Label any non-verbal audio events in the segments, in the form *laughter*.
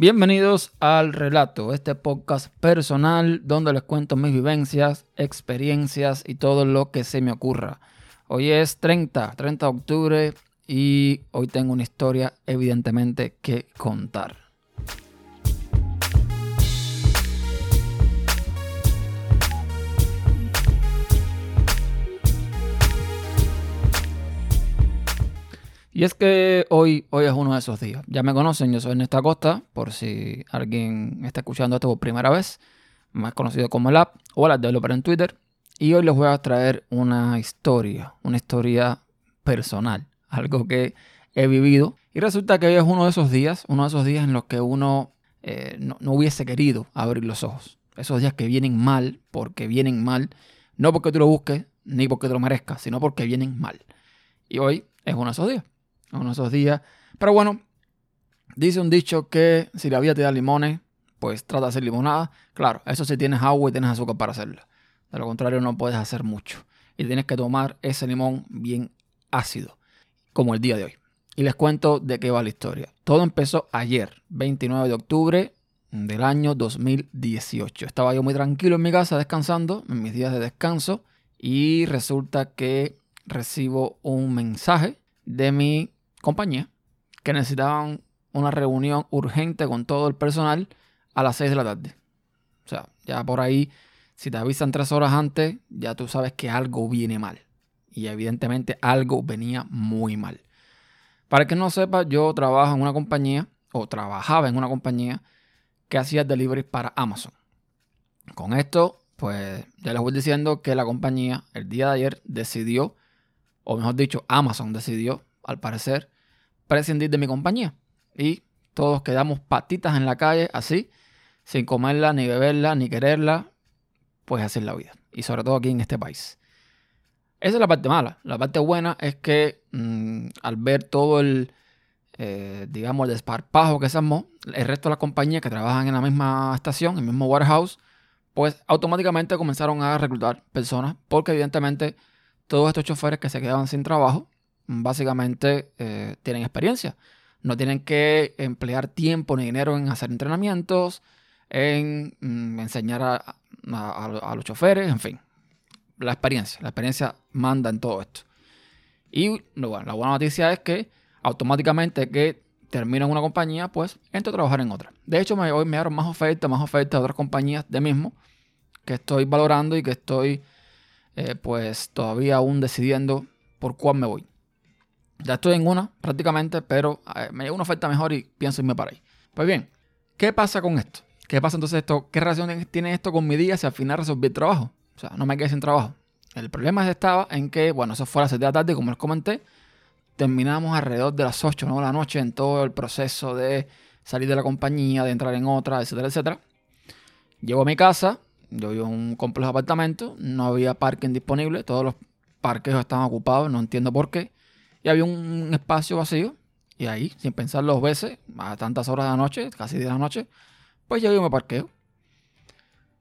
Bienvenidos al Relato, este podcast personal donde les cuento mis vivencias, experiencias y todo lo que se me ocurra. Hoy es 30, 30 de octubre y hoy tengo una historia evidentemente que contar. Y es que hoy, hoy es uno de esos días. Ya me conocen, yo soy Ernesto Costa, por si alguien está escuchando esto por primera vez, más conocido como el app o el developer en Twitter. Y hoy les voy a traer una historia, una historia personal, algo que he vivido. Y resulta que hoy es uno de esos días, uno de esos días en los que uno eh, no, no hubiese querido abrir los ojos. Esos días que vienen mal, porque vienen mal, no porque tú lo busques, ni porque te lo merezcas, sino porque vienen mal. Y hoy es uno de esos días uno de esos días. Pero bueno, dice un dicho que si la vida te da limones, pues trata de hacer limonada. Claro, eso si tienes agua y tienes azúcar para hacerla. De lo contrario, no puedes hacer mucho. Y tienes que tomar ese limón bien ácido, como el día de hoy. Y les cuento de qué va la historia. Todo empezó ayer, 29 de octubre del año 2018. Estaba yo muy tranquilo en mi casa descansando, en mis días de descanso, y resulta que recibo un mensaje de mi compañía que necesitaban una reunión urgente con todo el personal a las 6 de la tarde. O sea, ya por ahí, si te avisan tres horas antes, ya tú sabes que algo viene mal. Y evidentemente algo venía muy mal. Para que no sepa, yo trabajo en una compañía, o trabajaba en una compañía, que hacía delivery para Amazon. Con esto, pues ya les voy diciendo que la compañía el día de ayer decidió, o mejor dicho, Amazon decidió, al parecer, prescindir de mi compañía. Y todos quedamos patitas en la calle así, sin comerla, ni beberla, ni quererla, pues así es la vida. Y sobre todo aquí en este país. Esa es la parte mala. La parte buena es que mm, al ver todo el, eh, digamos, el desparpajo que se armó, el resto de las compañías que trabajan en la misma estación, en el mismo warehouse, pues automáticamente comenzaron a reclutar personas, porque evidentemente todos estos choferes que se quedaban sin trabajo, básicamente eh, tienen experiencia. No tienen que emplear tiempo ni dinero en hacer entrenamientos, en mm, enseñar a, los choferes, en fin. La experiencia, la experiencia manda en todo esto. Y la buena noticia es que automáticamente que termino en una compañía, pues entro a trabajar en otra. De hecho, me, hoy me dieron más ofertas, más ofertas de otras compañías de mismo que estoy valorando y que estoy eh, pues todavía aún decidiendo por cuál me voy. Ya estoy en una prácticamente, pero eh, me llega una oferta mejor y pienso irme para ahí. Pues bien, ¿qué pasa con esto? ¿Qué pasa entonces esto? ¿Qué relación tiene esto con mi día si al final resolví el trabajo? O sea, no me quedé sin trabajo. El problema estaba en que, bueno, eso fue a las 7 de la tarde, como les comenté. Terminamos alrededor de las 8 ¿no? de la noche en todo el proceso de salir de la compañía, de entrar en otra, etcétera, etcétera. Llego a mi casa, yo vivo en un complejo de apartamentos, no había parking disponible, todos los parqueos estaban ocupados, no entiendo por qué y había un espacio vacío. Y ahí, sin pensar dos veces, a tantas horas de la noche, casi de la noche, pues yo me parqueo.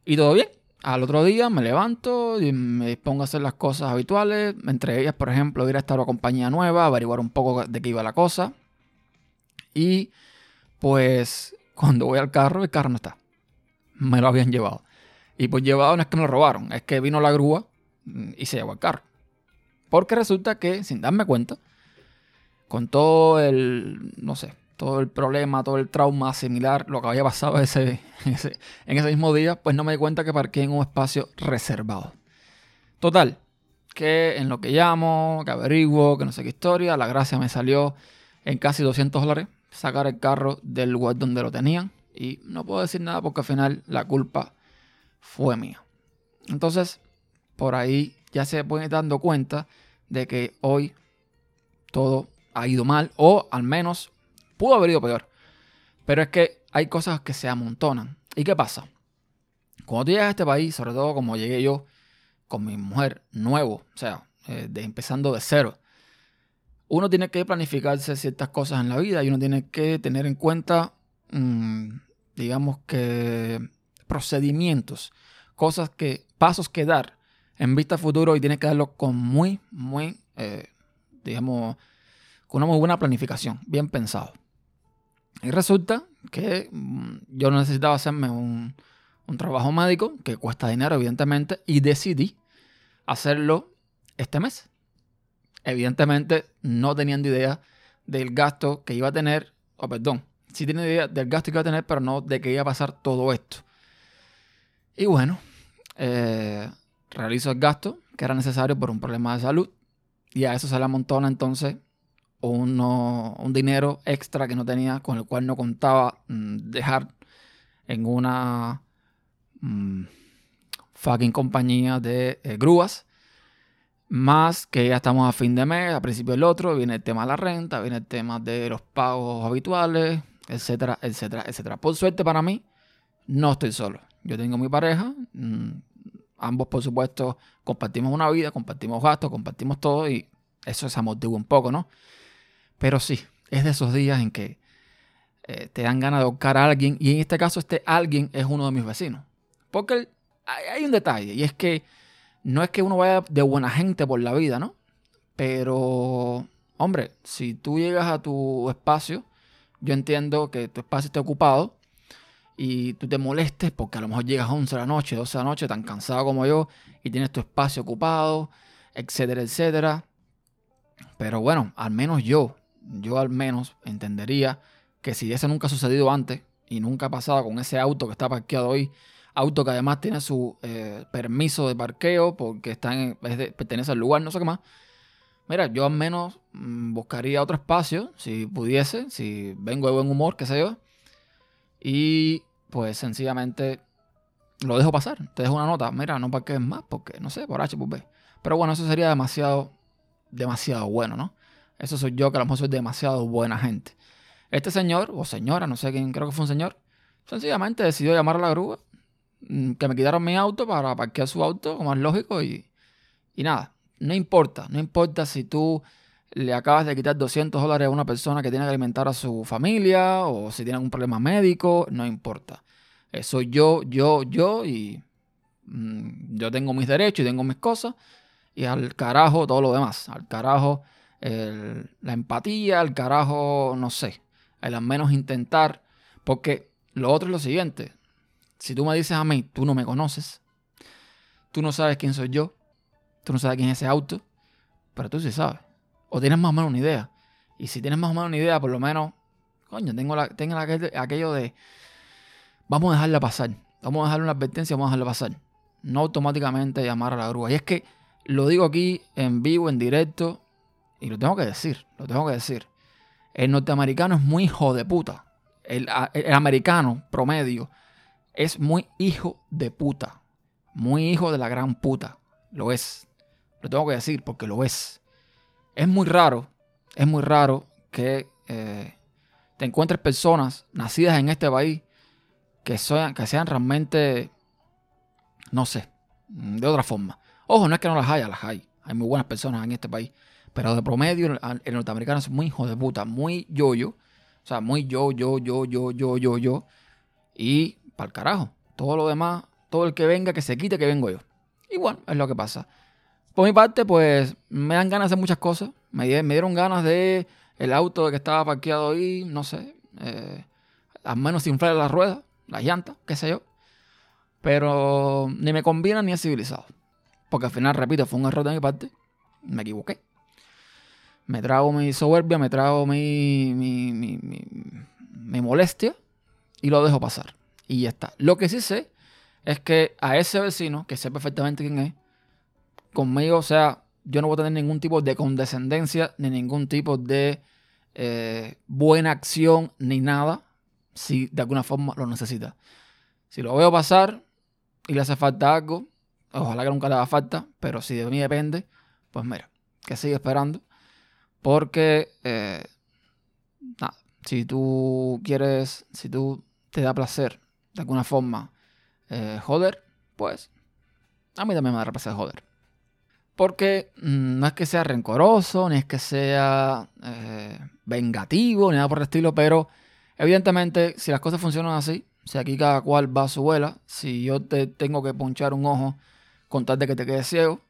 Y todo bien. Al otro día me levanto y me dispongo a hacer las cosas habituales. Entre ellas, por ejemplo, ir a estar a una compañía nueva, averiguar un poco de qué iba la cosa. Y pues cuando voy al carro, el carro no está. Me lo habían llevado. Y pues llevado no es que me lo robaron, es que vino la grúa y se llevó el carro. Porque resulta que, sin darme cuenta, con todo el, no sé, todo el problema, todo el trauma similar, lo que había pasado *laughs* ese, en, ese, mismo día, pues no me di cuenta que parqué en un espacio reservado. Total, que en lo que llamo, que averiguo, que no sé qué historia, la gracia me salió en casi 200 dólares sacar el carro del lugar donde lo tenían. Y no puedo decir nada porque al final la culpa fue mía. Entonces, por ahí ya se pueden dando cuenta de que hoy todo ha ido mal o al menos pudo haber ido peor. Pero es que hay cosas que se amontonan. ¿Y qué pasa? Cuando tú llegas a este país, sobre todo como llegué yo con mi mujer nuevo, o sea, eh, de, empezando de cero, uno tiene que planificarse ciertas cosas en la vida y uno tiene que tener en cuenta, mm, digamos que, procedimientos, cosas que, pasos que dar en vista futuro y tienes que darlo con muy, muy, eh, digamos, con una muy buena planificación, bien pensado. Y resulta que mm, yo necesitaba hacerme un, un trabajo médico que cuesta dinero, evidentemente, y decidí hacerlo este mes. Evidentemente, no teniendo idea del gasto que iba a tener, o perdón, sí tenía idea del gasto que iba a tener, pero no de que iba a pasar todo esto. Y bueno, eh, realizo el gasto que era necesario por un problema de salud y a eso se le amontona entonces un dinero extra que no tenía, con el cual no contaba mm, dejar en una mm, fucking compañía de eh, grúas. Más que ya estamos a fin de mes, a principio del otro, viene el tema de la renta, viene el tema de los pagos habituales, etcétera, etcétera, etcétera. Por suerte para mí, no estoy solo. Yo tengo mi pareja, mm, ambos por supuesto compartimos una vida, compartimos gastos, compartimos todo y eso se amortigua un poco, ¿no? Pero sí, es de esos días en que eh, te dan ganas de buscar a alguien y en este caso este alguien es uno de mis vecinos. Porque hay, un detalle y es que no es que uno vaya de buena gente por la vida, ¿no? Pero, hombre, si tú llegas a tu espacio, yo entiendo que tu espacio esté ocupado y tú te molestes porque a lo mejor llegas a 11 de la noche, 12 de la noche, tan cansado como yo y tienes tu espacio ocupado, etcétera, etcétera. Pero bueno, al menos yo, yo al menos entendería que si eso nunca ha sucedido antes y nunca ha pasado con ese auto que está parqueado hoy, auto que además tiene su eh, permiso de parqueo porque está en, pertenece al lugar, no sé qué más. Mira, yo al menos mm, buscaría otro espacio, si pudiese, si vengo de buen humor, qué sé yo. Y pues sencillamente lo dejo pasar. Te dejo una nota. Mira, no parques más porque, no sé, por H, por B. Pero bueno, eso sería demasiado, demasiado bueno, ¿no? Eso soy yo, que a lo mejor soy demasiado buena gente. Este señor, o señora, no sé quién, creo que fue un señor, sencillamente decidió llamar a la grúa, mm, que me quitaron mi auto para parquear su auto, como es lógico, y, y nada, no importa, no importa si tú le acabas de quitar 200 dólares a una persona que tiene que alimentar a su familia o si tiene algún problema médico, no importa. soy yo, yo, yo y mm, yo tengo mis derechos y tengo mis cosas y al carajo todo lo demás, al carajo la empatía, al carajo, no sé, al menos intentar, porque lo otro es lo siguiente, si tú me dices a mí, tú no me conoces, tú no sabes quién soy yo, tú no sabes quién es ese auto, pero tú sí sabes, o tienes más o menos una idea, y si tienes más o menos una idea, por lo menos, coño, tengo, la, tengo aquello de, vamos a dejarla pasar, vamos a dejarle una advertencia, vamos a dejarla pasar, no automáticamente llamar a la grúa, y es que lo digo aquí en vivo, en directo, y lo tengo que decir, lo tengo que decir. El norteamericano es muy hijo de puta. El, americano promedio es muy hijo de puta. Muy hijo de la gran puta. Lo es. Lo tengo que decir porque lo es. Es muy raro, es muy raro que eh, te encuentres personas nacidas en este país que, sean, que sean realmente, no sé, de otra forma. Ojo, no es que no las haya, las hay. Hay muy buenas personas en este país. Pero de promedio, el, norteamericano es muy hijo de puta, muy yo-yo. O sea, muy yo, yo, yo, yo, yo, yo, yo. Y para el carajo. Todo lo demás, todo el que venga, que se quite, que vengo yo. Y bueno, es lo que pasa. Por mi parte, pues me dan ganas de hacer muchas cosas. Me, dieron ganas de el auto que estaba parqueado ahí, no sé. Eh, al menos inflar las ruedas, las llantas, qué sé yo. Pero ni me conviene ni es civilizado. Porque al final, repito, fue un error de mi parte. Me equivoqué me trago mi soberbia, me trago mi, mi, mi, molestia y lo dejo pasar. Y ya está. Lo que sí sé es que a ese vecino, que sé perfectamente quién es, conmigo, o sea, yo no voy a tener ningún tipo de condescendencia, ni ningún tipo de eh, buena acción, ni nada, si de alguna forma lo necesita. Si lo veo pasar y le hace falta algo, ojalá que nunca le haga falta, pero si de mí depende, pues mira, que sigue esperando porque, eh, nada, si tú quieres, si tú te da placer de alguna forma eh, joder, pues a mí también me da placer joder. Porque mm, no es que sea rencoroso, ni es que sea eh, vengativo, ni nada por el estilo, pero evidentemente si las cosas funcionan así, si aquí cada cual va a su vuela, si yo te tengo que ponchar un ojo con tal de que te quedes ciego,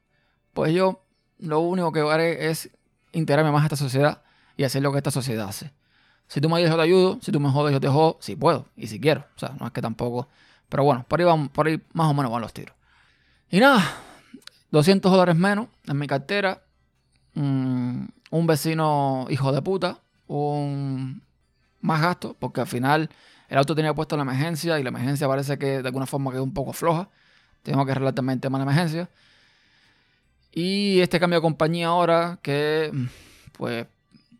pues yo lo único que haré es integrarme más a esta sociedad y hacer lo que esta sociedad hace. Si tú me ayudas, yo te ayudo. Si tú me jodes, yo te jodo. Si puedo y si quiero. O sea, no es que tampoco. Pero bueno, por ahí, van, por ahí más o menos van los tiros. Y nada, 200 dólares menos en mi cartera. Mm, un vecino hijo de puta. Un más gasto, porque al final el auto tenía puesto la emergencia y la emergencia parece que de alguna forma quedó un poco floja. Tengo que arreglar también el emergencia. Y este cambio de compañía ahora, que pues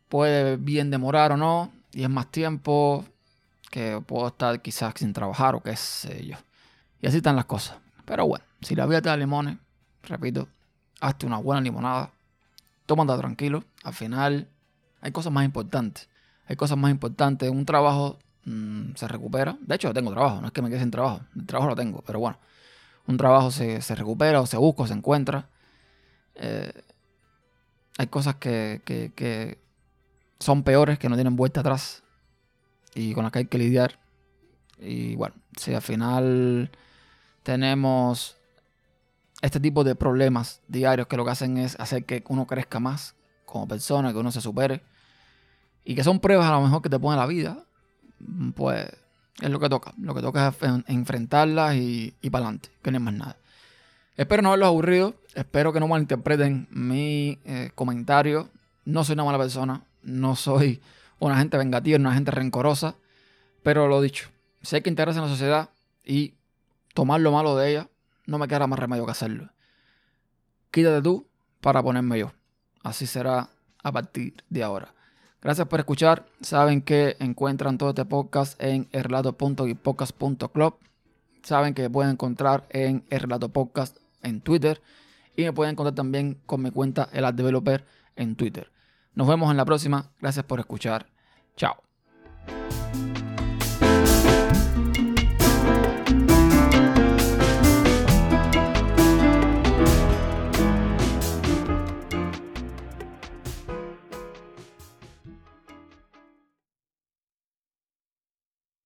puede bien demorar o no, y es más tiempo que puedo estar quizás sin trabajar o qué sé yo. Y así están las cosas. Pero bueno, si la vida te da limones, repito, hazte una buena limonada, tómate tranquilo. Al final hay cosas más importantes. Hay cosas más importantes. Un trabajo mm, se recupera. De hecho, tengo trabajo, no es que me quede sin trabajo. El trabajo lo tengo, pero bueno. Un trabajo se, recupera o se busca o se encuentra. Eh, hay cosas que, que son peores, que no tienen vuelta atrás y con las que hay que lidiar. Y bueno, si al final tenemos este tipo de problemas diarios que lo que hacen es hacer que uno crezca más como persona, que uno se supere y que son pruebas a lo mejor que te pone la vida, pues es lo que toca. Lo que toca es enfrentarlas y, y para adelante, que no es más nada. Espero no haberlos aburrido, espero que no malinterpreten mi eh, comentario. No soy una mala persona, no soy una gente vengativa, una gente rencorosa, pero lo dicho, sé que interesa en la sociedad y tomar lo malo de ella, no me queda más remedio que hacerlo. Quítate tú para ponerme yo. Así será a partir de ahora. Gracias por escuchar. Saben que encuentran todo este podcast en erlato.gipodcast.club. Saben que pueden encontrar en Erlato Podcast en Twitter. Y me pueden encontrar también con mi cuenta El Developer en Twitter. Nos vemos en la próxima. Gracias por escuchar. Chao.